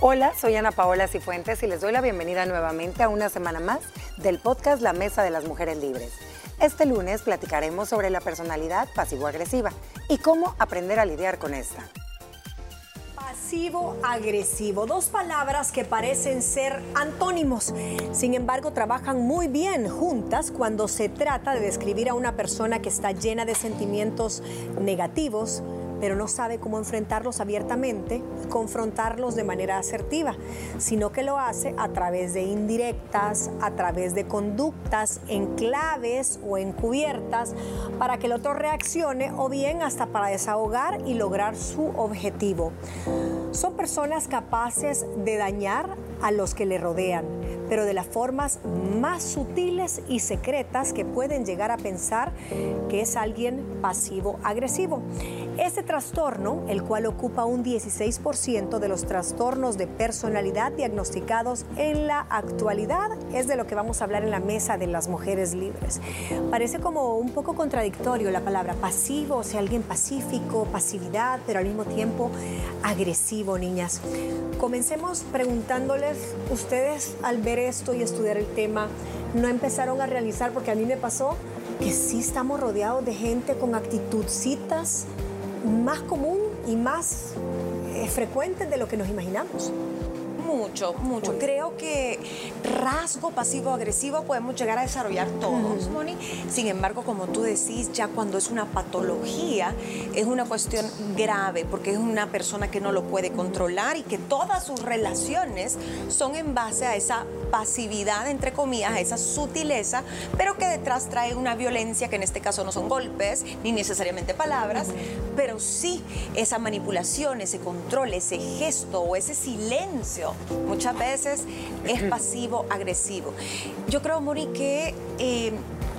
Hola, soy Ana Paola Cifuentes y les doy la bienvenida nuevamente a una semana más del podcast La Mesa de las Mujeres Libres. Este lunes platicaremos sobre la personalidad pasivo-agresiva y cómo aprender a lidiar con esta. Pasivo-agresivo, dos palabras que parecen ser antónimos, sin embargo trabajan muy bien juntas cuando se trata de describir a una persona que está llena de sentimientos negativos, pero no sabe cómo enfrentarlos abiertamente, confrontarlos de manera asertiva, sino que lo hace a través de indirectas, a través de conductas en claves o encubiertas para que el otro reaccione o bien hasta para desahogar y lograr su objetivo. Son personas capaces de dañar a los que le rodean, pero de las formas más sutiles y secretas que pueden llegar a pensar que es alguien pasivo-agresivo. Este trastorno, el cual ocupa un 16% de los trastornos de personalidad diagnosticados en la actualidad, es de lo que vamos a hablar en la mesa de las mujeres libres. Parece como un poco contradictorio la palabra pasivo, o sea, alguien pacífico, pasividad, pero al mismo tiempo agresivo, niñas. Comencemos preguntándoles, ustedes al ver esto y estudiar el tema, ¿no empezaron a realizar, porque a mí me pasó, que sí estamos rodeados de gente con actitudcitas más común y más eh, frecuente de lo que nos imaginamos. Mucho, mucho. Creo que rasgo pasivo-agresivo podemos llegar a desarrollar todos, Moni. Sin embargo, como tú decís, ya cuando es una patología, es una cuestión grave, porque es una persona que no lo puede controlar y que todas sus relaciones son en base a esa pasividad, entre comillas, a esa sutileza, pero que detrás trae una violencia que en este caso no son golpes, ni necesariamente palabras, pero sí esa manipulación, ese control, ese gesto o ese silencio muchas veces es pasivo-agresivo. Yo creo, Moni, que eh,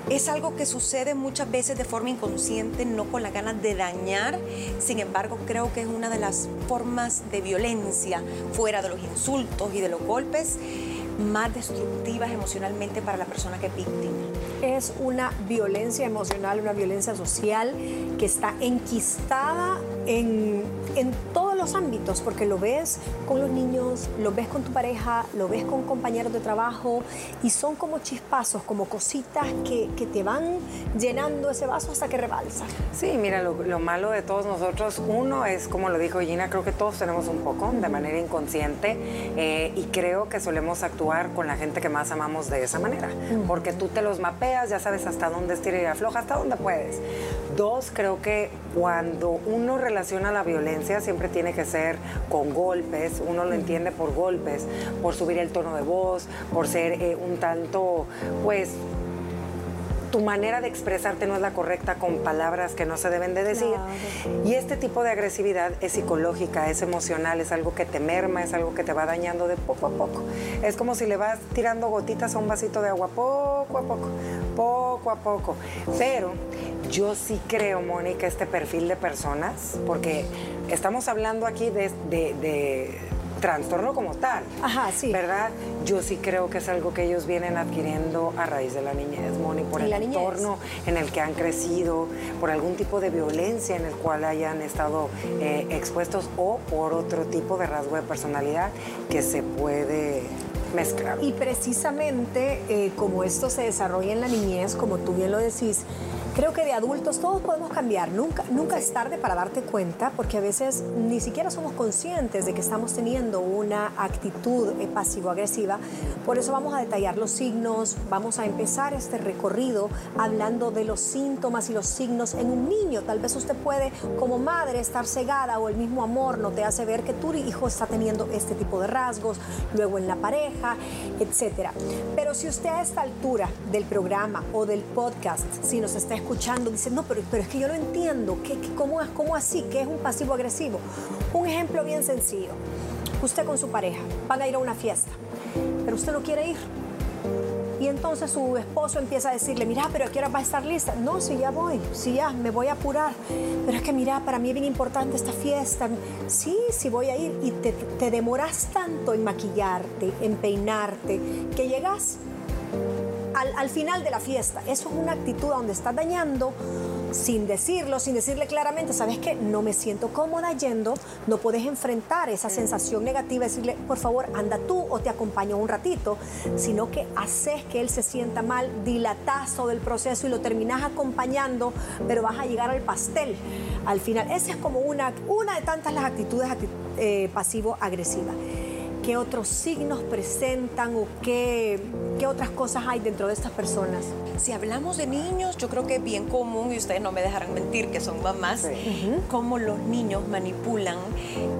es algo que sucede muchas veces de forma inconsciente, no con la ganas de dañar. Sin embargo, creo que es una de las formas de violencia, fuera de los insultos y de los golpes, más destructivas emocionalmente para la persona que es víctima. Es una violencia emocional, una violencia social que está enquistada en, en todos los ámbitos, porque lo ves con los niños, lo ves con tu pareja, lo ves con compañeros de trabajo y son como chispazos, como cositas que, que te van llenando ese vaso hasta que rebalsa. Sí, mira, lo, lo, malo de todos nosotros, uno es, como lo dijo Gina, creo que todos tenemos un poco de manera inconsciente eh, y creo que solemos actuar con la gente que más amamos de esa manera, porque tú te los mapeas, ya sabes hasta dónde estira y afloja, hasta dónde puedes. Dos, creo que cuando uno relaciona la violencia siempre tiene que ser con golpes, uno lo entiende por golpes, por subir el tono de voz, por ser eh, un tanto, pues, tu manera de expresarte no es la correcta con palabras que no se deben de decir. Y este tipo de agresividad es psicológica, es emocional, es algo que te merma, es algo que te va dañando de poco a poco. Es como si le vas tirando gotitas a un vasito de agua poco a poco, poco a poco. Pero yo sí creo, Mónica, este perfil de personas, porque estamos hablando aquí de, de, de trastorno como tal. Ajá, sí. ¿Verdad? Yo sí creo que es algo que ellos vienen adquiriendo a raíz de la niñez, Moni, por el entorno en el que han crecido, por algún tipo de violencia en el cual hayan estado eh, expuestos o por otro tipo de rasgo de personalidad que se puede mezclar. Y precisamente eh, como esto se desarrolla en la niñez, como tú bien lo decís, Creo que de adultos todos podemos cambiar, nunca, nunca es tarde para darte cuenta, porque a veces ni siquiera somos conscientes de que estamos teniendo una actitud pasivo-agresiva. Por eso vamos a detallar los signos, vamos a empezar este recorrido hablando de los síntomas y los signos en un niño. Tal vez usted puede, como madre, estar cegada o el mismo amor no te hace ver que tu hijo está teniendo este tipo de rasgos, luego en la pareja, etc. Pero si usted a esta altura del programa o del podcast, si nos está escuchando, dice, no, pero, pero es que yo lo entiendo, ¿Qué, qué, cómo, ¿cómo así? ¿Qué es un pasivo agresivo? Un ejemplo bien sencillo. Usted con su pareja van a ir a una fiesta, pero usted no quiere ir. Y entonces su esposo empieza a decirle, mira, pero ¿a qué hora va a estar lista? No, si ya voy, si ya me voy a apurar. Pero es que mira, para mí es bien importante esta fiesta. Sí, sí voy a ir. Y te, te demoras tanto en maquillarte, en peinarte, que llegas al, al, final de la fiesta. Eso es una actitud donde estás dañando sin decirlo, sin decirle claramente, ¿sabes qué? No me siento cómoda yendo, no puedes enfrentar esa sensación negativa, decirle, por favor, anda tú o te acompaño un ratito, sino que haces que él se sienta mal, dilatas todo el proceso y lo terminas acompañando, pero vas a llegar al pastel al final. Esa es como una, una de tantas las actitudes eh, pasivo-agresivas. ¿Qué otros signos presentan o qué, qué otras cosas hay dentro de estas personas? Si hablamos de niños, yo creo que es bien común, y ustedes no me dejarán mentir, que son mamás, cómo los niños manipulan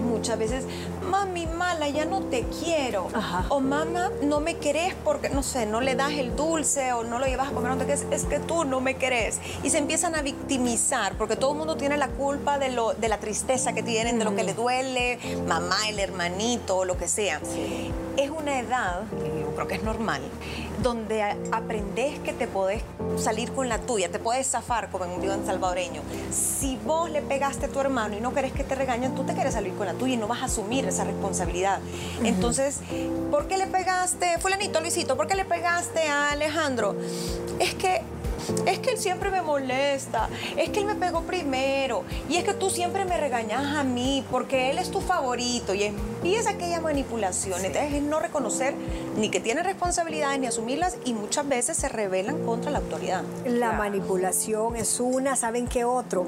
muchas veces, mami mala, ya no te quiero. O mamá, no me querés porque, no sé, no le das el dulce o no lo llevas a comer donde es, es que tú no me querés. Y se empiezan a victimizar porque todo el mundo tiene la culpa de, lo, de la tristeza que tienen, de lo que le duele, mamá, el hermanito, lo que sea. Es una edad, yo creo que es normal, donde aprendes que te podés salir con la tuya, te puedes zafar, como en un en salvadoreño. Si vos le pegaste a tu hermano y no querés que te regañen, tú te quieres salir con la tuya y no vas a asumir esa responsabilidad. Entonces, ¿por qué le pegaste, fulanito, Luisito, por qué le pegaste a Alejandro? Es que es que él siempre me molesta, es que él me pegó primero, y es que tú siempre me regañas a mí porque él es tu favorito, y empieza aquella manipulación. Entonces es no reconocer ni que tiene responsabilidades ni asumirlas, y muchas veces se rebelan contra la autoridad. La manipulación es una, ¿saben qué otro?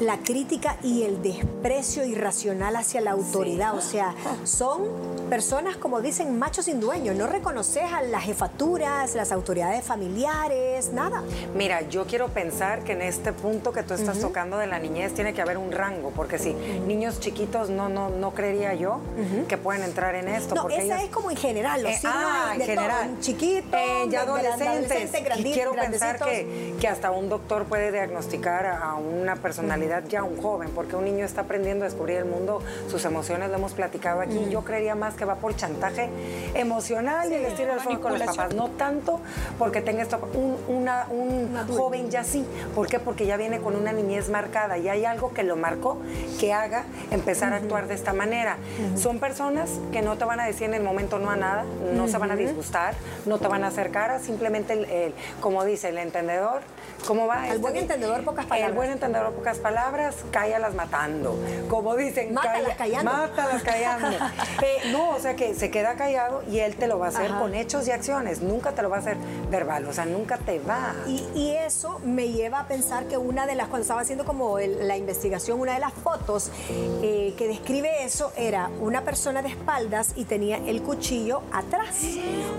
La crítica y el desprecio irracional hacia la autoridad, o sea, son personas, como dicen, machos sin dueño, no reconoces a las jefaturas, las autoridades familiares, nada. Mira, yo quiero pensar que en este punto que tú estás tocando de la niñez tiene que haber un rango, porque si niños chiquitos no, no, no creería yo que pueden entrar en esto. No, porque esa es como en general, los eh, ah, en general. chiquitos, eh, ya adolescentes. quiero pensar que, que, hasta un doctor puede diagnosticar a una personalidad ya un joven, porque un niño está aprendiendo a descubrir el mundo, sus emociones, lo hemos platicado aquí. Yo creería más que va por chantaje emocional y el estilo del con los papás, no tanto porque tenga esto, un, una, un joven ya sí. ¿Por qué? Porque ya viene con una niñez marcada y hay algo que lo marcó que haga empezar a actuar de esta manera. Son personas que no te van a decir en el momento no a nada, no se van a disgustar, no te van a hacer cara, simplemente, el, como dice el entendedor, ¿cómo va? El buen este, entendedor, pocas palabras. El buen entendedor, pocas palabras, cállalas matando. Como dicen, mátalas callando. Mátalas callando. Eh, no, o sea que se queda callado y él te lo va a hacer con hechos y acciones, nunca te lo va a hacer verbal, o sea, nunca te va. Y, eso me lleva a pensar que una de las, cuando estaba haciendo como la investigación, una de las fotos eh, que describe eso era una persona de espaldas y tenía el cuchillo atrás.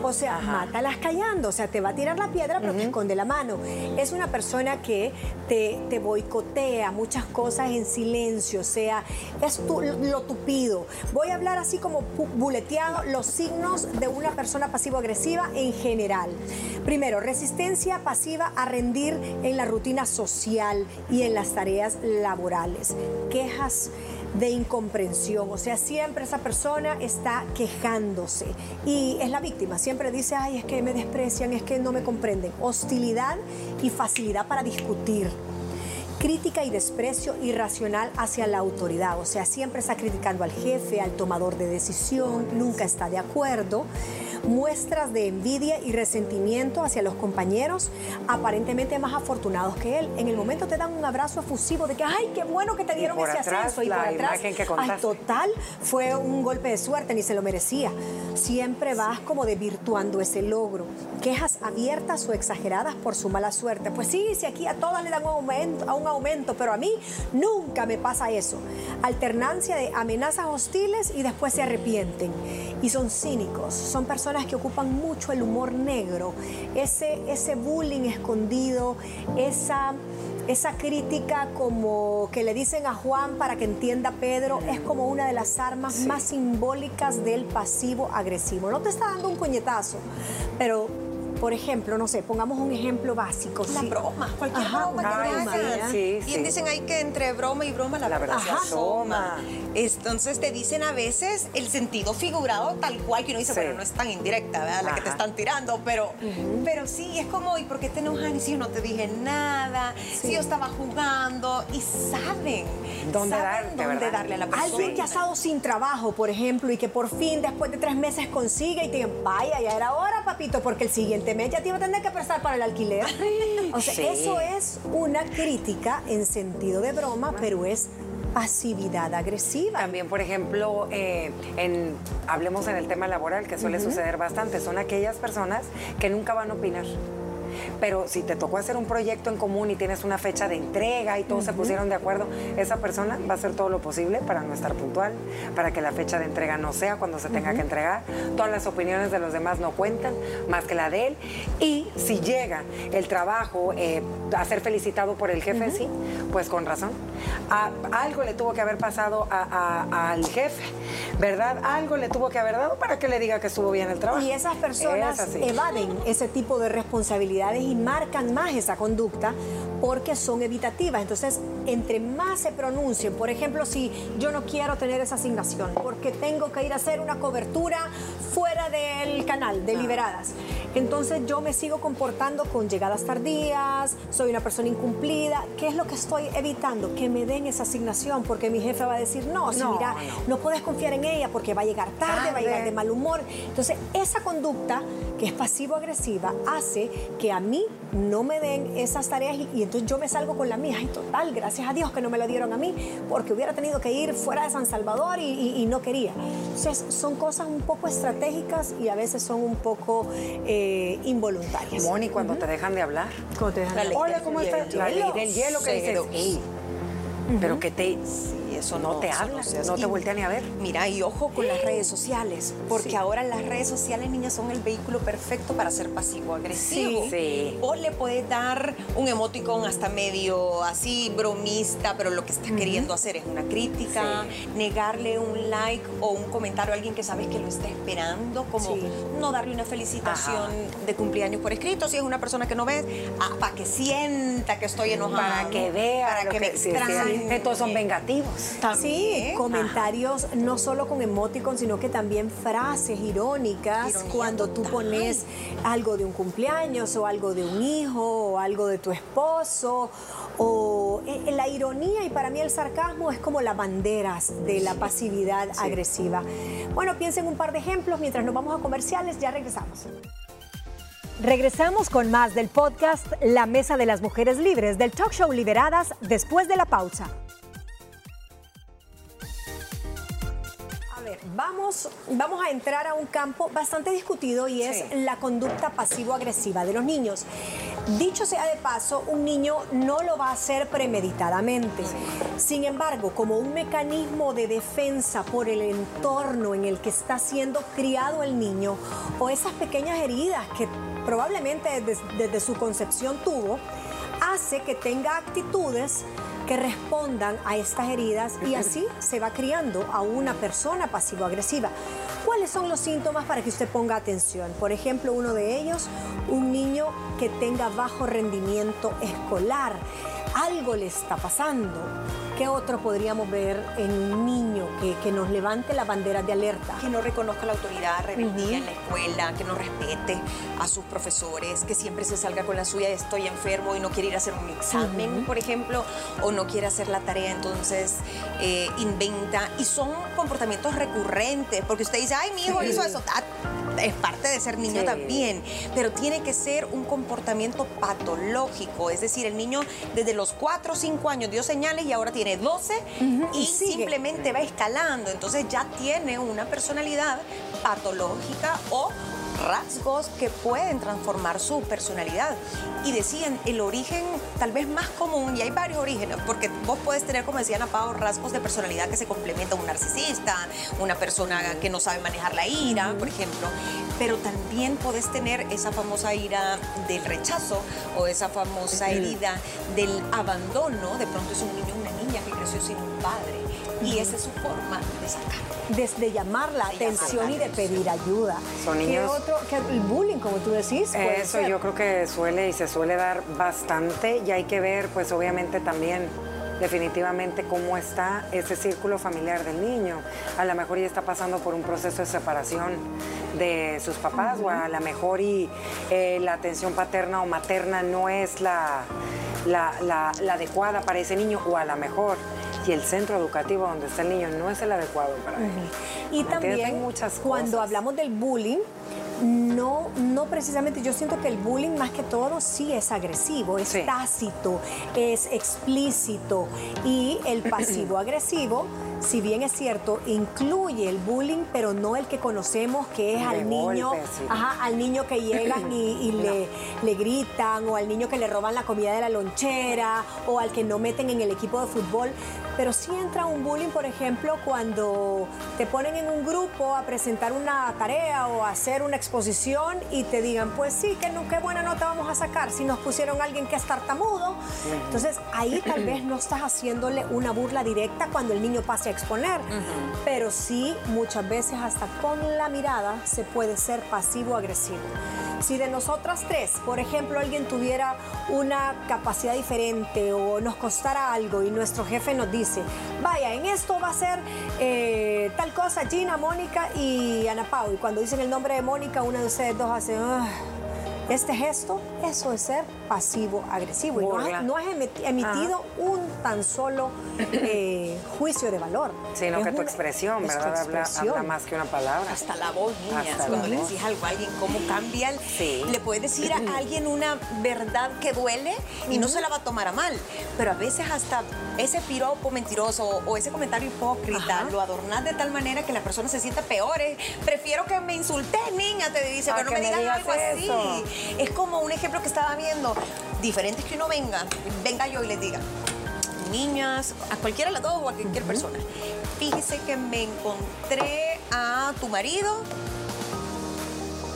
O sea, mátalas callando, o sea, te va a tirar la piedra pero te esconde la mano. Es una persona que te, te boicotea muchas cosas en silencio, o sea, es lo tupido. Voy a hablar así como buleteado los signos de una persona pasivo-agresiva en general. Primero, resistencia pasiva a rendir en la rutina social y en las tareas laborales. Quejas de incomprensión, o sea, siempre esa persona está quejándose y es la víctima, siempre dice, ay, es que me desprecian, es que no me comprenden. Hostilidad y facilidad para discutir crítica y desprecio irracional hacia la autoridad, o sea, siempre está criticando al jefe, al tomador de decisión, nunca está de acuerdo muestras de envidia y resentimiento hacia los compañeros aparentemente más afortunados que él. En el momento te dan un abrazo efusivo de que, ay, qué bueno que te dieron ese ascenso. Y por atrás, ay, total, fue un golpe de suerte, ni se lo merecía. Siempre vas como desvirtuando ese logro. Quejas abiertas o exageradas por su mala suerte. Pues sí, si aquí a todas le dan un aumento, a un aumento, pero a mí nunca me pasa eso. Alternancia de amenazas hostiles y después se arrepienten. Y son cínicos, son personas que ocupan mucho el humor negro, ese, ese bullying escondido, esa, esa crítica como que le dicen a Juan para que entienda Pedro, es como una de las armas más simbólicas del pasivo agresivo. No te está dando un puñetazo, pero por ejemplo, no sé, pongamos un ejemplo básico. La broma, cualquier broma que y dicen ahí que entre broma y broma la, verdad se asoma. Entonces te dicen a veces el sentido figurado tal cual que uno dice, pero no es tan indirecta, ¿verdad? La que te están tirando, pero, pero sí, es como, ¿y por qué te enojan? Y si yo no te dije nada, si yo estaba jugando, y saben ¿Dónde saben dónde verdad? darle a la persona. Alguien que ha estado sin trabajo, por ejemplo, y que por fin después de tres meses consigue y te digan, vaya, ya era hora, papito, porque el siguiente mes ya te iba a tener que prestar para el alquiler. O sea, Sí. eso es una crítica en sentido de broma, pero es pasividad agresiva. También, por ejemplo, eh, en, hablemos en el tema laboral, que suele suceder bastante, son aquellas personas que nunca van a opinar. Pero si te tocó hacer un proyecto en común y tienes una fecha de entrega y todos se pusieron de acuerdo, esa persona va a hacer todo lo posible para no estar puntual, para que la fecha de entrega no sea cuando se tenga que entregar. Todas las opiniones de los demás no cuentan, más que la de él. Y si llega el trabajo eh, a ser felicitado por el jefe, sí, pues con razón. A- algo le tuvo que haber pasado a- a- al jefe, ¿verdad? Algo le tuvo que haber dado para que le diga que estuvo bien el trabajo. Y esas personas Es evaden ese tipo de y marcan más esa conducta porque son evitativas. Entonces, entre más se pronuncien, por ejemplo, si yo no quiero tener esa asignación porque tengo que ir a hacer una cobertura fuera del canal, de liberadas, entonces yo me sigo comportando con llegadas tardías, soy una persona incumplida. ¿Qué es lo que estoy evitando? Que me den esa asignación porque mi jefe va a decir, no, si No, mira, no. puedes confiar en ella porque va a llegar tarde, va a llegar de mal humor. Entonces, esa conducta que es pasivo-agresiva hace que a mí no me den esas tareas y, y entonces yo me salgo con la mía. Ay, total, gracias a Dios que no me lo dieron a mí porque hubiera tenido que ir fuera de San Salvador y, y- y no quería. Entonces, son cosas un poco estratégicas y a veces son un poco eh, involuntarias. Moni, cuando te dejan de hablar. ¿Cómo te dejan La ley Hola, ¿cómo estás? La ley del hielo que dices, Cero. "Ey, pero que te... Eso no no, te hablan, hace. no te voltean ni a ver. Mira, y ojo con las redes sociales, porque ahora las redes sociales, niñas, son el vehículo perfecto para ser pasivo-agresivo. Sí. Sí. Vos le podés dar un emoticón hasta medio así bromista, pero lo que está queriendo hacer es una crítica, negarle un like o un comentario a alguien que sabes que lo está esperando, como Sí. no darle una felicitación de cumpleaños por escrito, si es una persona que no ves, para que sienta que estoy enojada. Para que vea. para lo que, me extrañe. Entonces son vengativos. Sí, También. comentarios no solo con emoticons, sino que también frases irónicas Ironía cuando tú pones algo de un cumpleaños o algo de un hijo o algo de tu esposo. O eh, la ironía y para mí el sarcasmo es como las banderas de la pasividad agresiva. Bueno, piensen un par de ejemplos mientras nos vamos a comerciales, ya regresamos. Regresamos con más del podcast La Mesa de las Mujeres Libres del talk show Liberadas después de la pausa. Vamos, vamos a entrar a un campo bastante discutido y es Sí. la conducta pasivo-agresiva de los niños. Dicho sea de paso, un niño no lo va a hacer premeditadamente. Sin embargo, como un mecanismo de defensa por el entorno en el que está siendo criado el niño o esas pequeñas heridas que probablemente desde, desde su concepción tuvo, hace que tenga actitudes que respondan a estas heridas y así se va criando a una persona pasivo-agresiva. ¿Cuáles son los síntomas para que usted ponga atención? Por ejemplo, uno de ellos, un niño que tenga bajo rendimiento escolar. Algo le está pasando. ¿Qué otro podríamos ver en un niño que, que nos levante la bandera de alerta? que no reconozca la autoridad, rebeldía en la escuela, que no respete a sus profesores, que siempre se salga con la suya, estoy enfermo y no quiere ir a hacer un examen, por ejemplo, o no quiere hacer la tarea, entonces eh, inventa. Y son comportamientos recurrentes, porque usted dice, ay, mi hijo hizo eso. Ah, es parte de ser niño Sí. también, pero tiene que ser un comportamiento patológico, es decir, el niño desde los 4 o 5 años dio señales y ahora tiene 12 y, y sigue. simplemente va escalando, entonces ya tiene una personalidad patológica o rasgos que pueden transformar su personalidad. Y decían, el origen tal vez más común, y hay varios orígenes, porque vos puedes tener, como decían a Pau, rasgos de personalidad que se complementan, un narcisista, una persona que no sabe manejar la ira, por ejemplo, pero también puedes tener esa famosa ira del rechazo o esa famosa herida del abandono, de pronto es un niño niña que creció sin un padre, y esa es su forma de sacar. Desde llamar la De llamar atención la y de pedir ayuda. Son ¿Qué niños- otro? ¿Qué- el bullying, como tú decís. puede Eso ser. yo creo que suele y se suele dar bastante y hay que ver pues obviamente también definitivamente cómo está ese círculo familiar del niño. A lo mejor ya está pasando por un proceso de separación de sus papás o a lo mejor y eh, la atención paterna o materna no es la, la, la- la adecuada para ese niño o a lo mejor. Y el centro educativo donde está el niño no es el adecuado para él. Y también muchas cuando hablamos del bullying, no, no precisamente, yo siento que el bullying más que todo sí es agresivo, es tácito, es explícito. Y el pasivo agresivo si bien es cierto, incluye el bullying, pero no el que conocemos, que es al niño, al niño que llegan y, le, le, gritan, o al niño que le roban la comida de la lonchera, o al que no meten en el equipo de fútbol. Pero sí entra un bullying, por ejemplo, cuando te ponen en un grupo a presentar una tarea o a hacer una exposición y te digan, pues sí, que no, qué buena nota vamos a sacar si nos pusieron a alguien que es tartamudo. Entonces ahí tal vez no estás haciéndole una burla directa cuando el niño pase a exponer, pero sí muchas veces hasta con la mirada se puede ser pasivo-agresivo. Si de nosotras tres, por ejemplo, alguien tuviera una capacidad diferente o nos costara algo y nuestro jefe nos dice, vaya, en esto va a ser eh, tal cosa Gina, Mónica y Ana Pau. Y cuando dicen el nombre de Mónica, una de ustedes dos hace... Ah, este gesto, eso es ser pasivo-agresivo. Y no has, emitido un tan solo eh, juicio de valor. Sino que tu expresión, ¿verdad? Habla, más que una palabra. Hasta la voz, niñas. Cuando le decís algo a alguien, cómo cambia. Le puedes decir a alguien una verdad que duele y no se la va a tomar a mal. Pero a veces hasta ese piropo mentiroso o ese comentario hipócrita lo adornas de tal manera que la persona se sienta peor. Prefiero que me insultes, niña, te dice, pero no me digas, algo así. Es como un ejemplo que estaba viendo. Diferente es que uno venga, venga yo y les diga, niñas, a cualquiera de las dos o a cualquier persona. Fíjese que me encontré a tu marido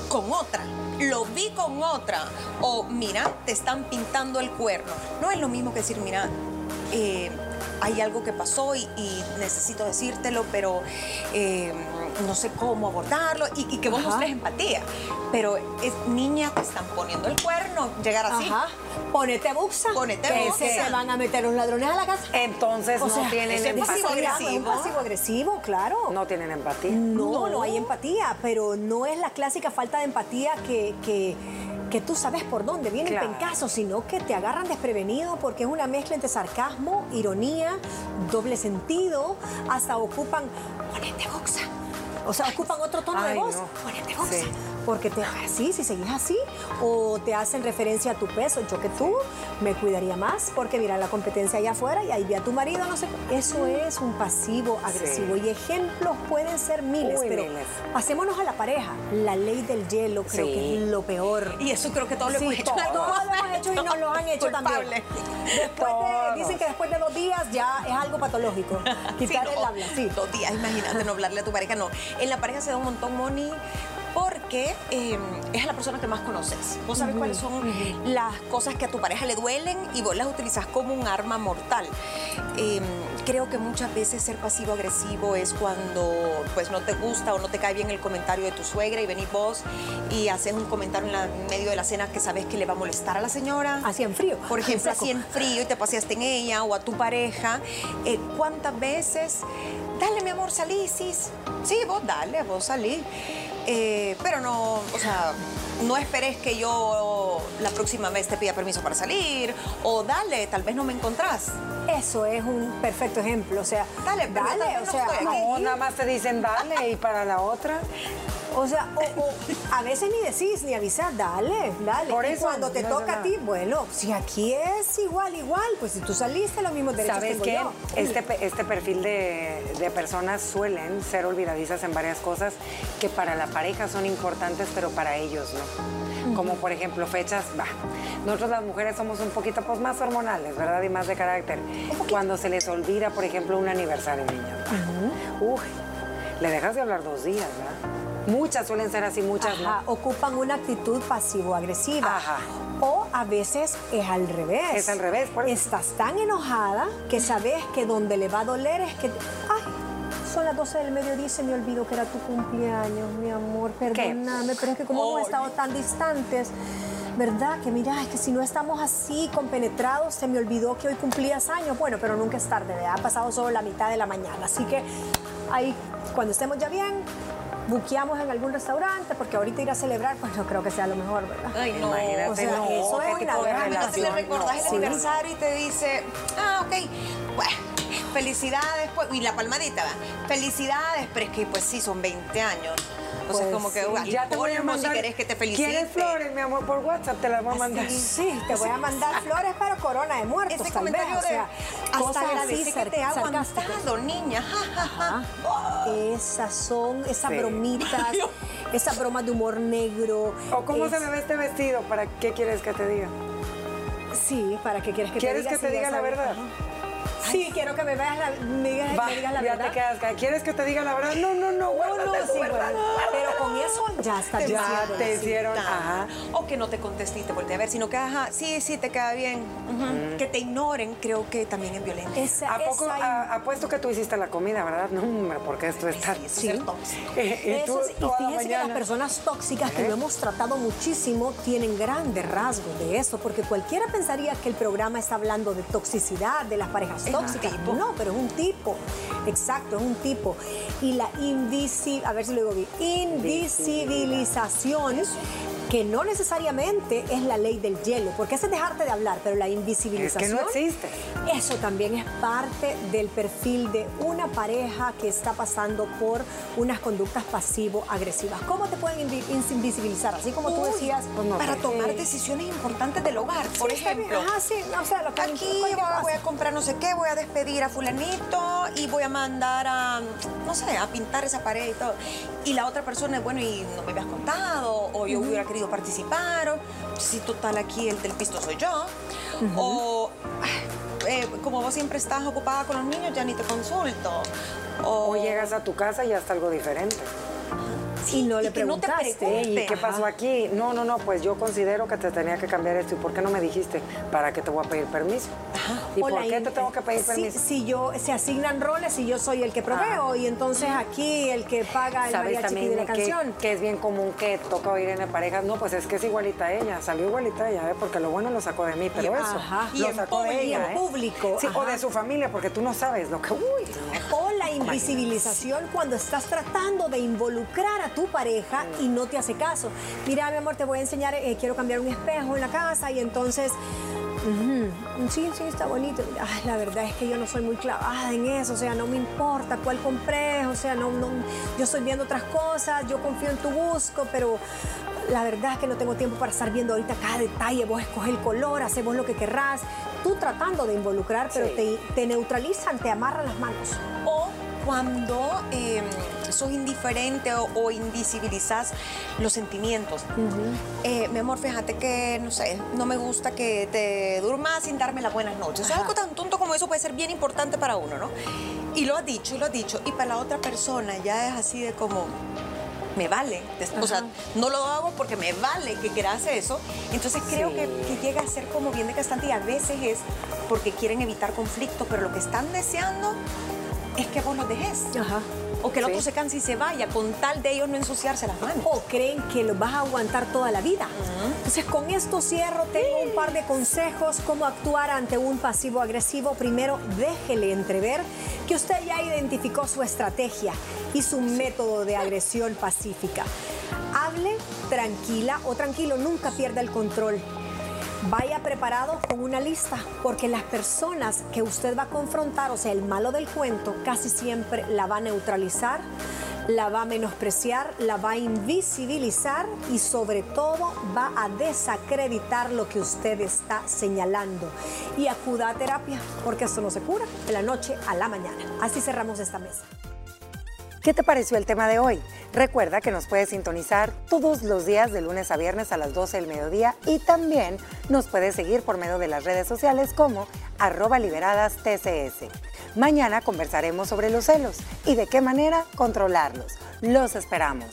con otra. Lo vi con otra. O mira, te están pintando el cuerno. No es lo mismo que decir, mira, eh, hay algo que pasó y, necesito decírtelo, pero eh, no sé cómo abordarlo y, que vos mostrés empatía. Pero es niña que están poniendo el cuerno, llegar así. Ajá. Ponete buxa. Ponete que se van a meter los ladrones a la casa. Entonces no tienen empatía. Pasivo agresivo. pasivo agresivo, claro. No tienen empatía. No, no, hay empatía, pero no es la clásica falta de empatía que, que que tú sabes por dónde viene el pencaso, sino que te agarran desprevenido porque es una mezcla entre sarcasmo, ironía, doble sentido, hasta ocupan, ponete boxa. O sea, ocupan otro tono de voz, ponete boxa porque te así, si seguís así, o te hacen referencia a tu peso. Yo que tú me cuidaría más, porque mira la competencia allá afuera y ahí vi a tu marido, no sé. Eso es un pasivo agresivo. Y ejemplos pueden ser miles, pero pasémonos a la pareja. La ley del hielo creo que es lo peor. Y eso creo que todos lo hemos hecho. Todos lo hemos hecho y nos lo han hecho también. Después dicen que después de dos días ya es algo patológico. Quitar el habla, sí. Dos días, imagínate no hablarle a tu pareja. No, en la pareja se da un montón, Moni, porque em, es a la persona que más conoces. Vos sabes cuáles son las cosas que a tu pareja le duelen y vos las utilizas como un arma mortal. Em, creo que muchas veces ser pasivo-agresivo es cuando pues no te gusta o no te cae bien el comentario de tu suegra y venís vos y haces un comentario en, medio de la cena que sabes que le va a molestar a la señora. Así en frío. Por ejemplo, así en frío y te paseaste en ella o a tu pareja. Eh, ¿Cuántas veces? Dale, mi amor, salí, sí. Sí, vos dale, vos salí. Eh, pero no, o sea, no esperes que yo la próxima vez te pida permiso para salir o dale, tal vez no me encontrás. Eso es un perfecto ejemplo, o sea, dale, dale, o sea, no, nada más te dicen dale y para la otra. O sea, a veces ni decís ni avisar, dale, dale. Por eso, cuando te toca a ti, bueno, si aquí es igual, igual, pues si tú saliste, los mismos derechos ¿Sabes qué? Este, este perfil de, de, personas suelen ser olvidadizas en varias cosas que para la pareja son importantes, pero para ellos no. Como por ejemplo fechas, bah, nosotros las mujeres somos un poquito pues, más hormonales, ¿verdad? Y más de carácter. Cuando se les olvida, por ejemplo, un aniversario, niña. Uy, le dejas de hablar dos días, ¿verdad? Muchas suelen ser así, muchas no. Ocupan una actitud pasivo-agresiva. O a veces es al revés. Es al revés. Por Estás tan enojada que sabes que donde le va a doler es que... Ay, son las 12 del mediodía y se me olvidó que era tu cumpleaños, mi amor. Perdóname, pero es que como hemos estado tan distantes... ¿verdad? Que mira, es que si no estamos así compenetrados, se me olvidó que hoy cumplías años. Bueno, pero nunca es tarde, Ha pasado solo la mitad de la mañana. Así que ahí, cuando estemos ya bien, buqueamos en algún restaurante, porque ahorita ir a celebrar, pues no creo que sea lo mejor, ¿verdad? Ay, no. Imagínate, o sea, no, eso es una gran relación. le recordás el aniversario y te dice, ah, ok, bueno felicidades, pues, y la palmadita, ¿va? felicidades, pero es que pues sí, son 20 años. Sea, Pues como que, sí, ya te voy a mandar. si querés que te felicite. ¿Quieres flores, mi amor, por WhatsApp? Te las voy a mandar. Sí, te voy a mandar flores, pero corona de muertos, Ese tal vez. comentario O sea, hasta agradecer que te ha aguantado, niña. Ja, ja, ja. Ajá. Esas son, esas Sí. bromitas, esas bromas de humor negro. ¿O cómo es- se me ve este vestido? ¿Para qué quieres que te diga? Sí, ¿para qué quieres que ¿Quieres te diga? que te si diga la verdad? Sí, quiero que me veas la, me digas, Va, me digas la ya verdad. te quedas. ¿Quieres que te diga la verdad? No, no, no, guárdate, no, sí, guárdate. bueno, pero con eso ya está Ya te hicieron. Ajá. O que no te conteste y te voltee a ver, sino que, ajá, sí, sí, te queda bien. Ujú. Que te ignoren, creo que también es violento. Esa, ¿A poco? esa- a- apuesto que tú hiciste la comida, ¿verdad? No, hombre, porque esto está. Sí, eso es Sí. ser tóxico. y tú Eso es- y toda la fíjense que las personas tóxicas que ¿Eh? lo hemos tratado muchísimo tienen grandes rasgos de eso, porque cualquiera pensaría que el programa está hablando de toxicidad, de las parejas Es tipo. No, pero es un tipo. Exacto, es un tipo. Y la invisi, a ver si lo digo bien, invisibilización que no necesariamente es la ley del hielo, porque ese es dejarte de hablar, pero la invisibilización existe. Eso también es parte del perfil de una pareja que está pasando por unas conductas pasivo-agresivas. ¿Cómo te pueden invi- invisibilizar? Así como tú decías, pues no para tomar decisiones importantes del hogar, por sí, bien. ejemplo. Ajá, sí, no, o sea, lo que Aquí voy a comprar no sé qué, voy a despedir a fulanito y voy a mandar a, no sé, a pintar esa pared y todo. Y la otra persona es, bueno, y no me habías contado, o yo hubiera querido participar, o si total aquí el del pisto soy yo, o eh, como vos siempre estás ocupada con los niños, ya ni te consulto. O, O llegas a tu casa y ya está algo diferente. Y no le que no te. ¿Y qué Ajá. pasó aquí? No, no, no, pues yo considero que te tenía que cambiar esto. ¿Y por qué no me dijiste? ¿Para qué te voy a pedir permiso? ¿Y O por qué te tengo que pedir permiso? Si yo, se asignan roles y yo soy el que proveo y entonces aquí el que paga el ¿Sabes mariachi también de la que, canción. que es bien común que toca oír en parejas? No, pues es que es igualita a ella, salió igualita a ella, ¿eh? porque lo bueno lo sacó de mí, pero Y- eso ajá. Y lo en sacó de ella, en ¿eh? público, Sí, o ajá. de su familia, porque tú no sabes lo que... Uy, no. O la invisibilización cuando estás tratando de involucrar a tu pareja y no te hace caso. Mira, mi amor, te voy a enseñar, eh, quiero cambiar un espejo en la casa y entonces... ujú, Sí, sí, está bonito. Ay, la verdad es que yo no soy muy clavada en eso, o sea, no me importa cuál compré, o sea, no, no, yo estoy viendo otras cosas, yo confío en tu busco, pero la verdad es que no tengo tiempo para estar viendo ahorita cada detalle, vos escoges el color, haces vos lo que querrás, tú tratando de involucrar, pero Sí. te, te neutralizan, te amarran las manos. O cuando eh, sos indiferente o, o invisibilizas los sentimientos. Eh, mi amor, fíjate que, no sé, no me gusta que te durmas sin darme las buenas noches. O sea, algo tan tonto como eso puede ser bien importante para uno, ¿no? Y lo has dicho, y lo has dicho. Y para la otra persona ya es así de como, me vale. O sea, no lo hago porque me vale que quieras eso. Entonces creo Sí. que, que llega a ser como bien desgastante y a veces es porque quieren evitar conflicto, pero lo que están deseando es que vos los dejes. Ajá. O que el otro se canse y se vaya, con tal de ellos no ensuciarse las manos. O creen que lo vas a aguantar toda la vida. Entonces, con esto cierro. Tengo un par de consejos cómo actuar ante un pasivo agresivo. Primero, déjele entrever que usted ya identificó su estrategia y su método de agresión pacífica. Hable tranquila o tranquilo, nunca pierda el control. Vaya preparado con una lista, porque las personas que usted va a confrontar, o sea, el malo del cuento, casi siempre la va a neutralizar, la va a menospreciar, la va a invisibilizar y sobre todo va a desacreditar lo que usted está señalando. Y acuda a terapia, porque esto no se cura de la noche a la mañana. Así cerramos esta mesa. ¿Qué te pareció el tema de hoy? Recuerda que nos puedes sintonizar todos los días de lunes a viernes a las 12 del mediodía y también nos puedes seguir por medio de las redes sociales como arroba liberadas TCS. Mañana conversaremos sobre los celos y de qué manera controlarlos. Los esperamos.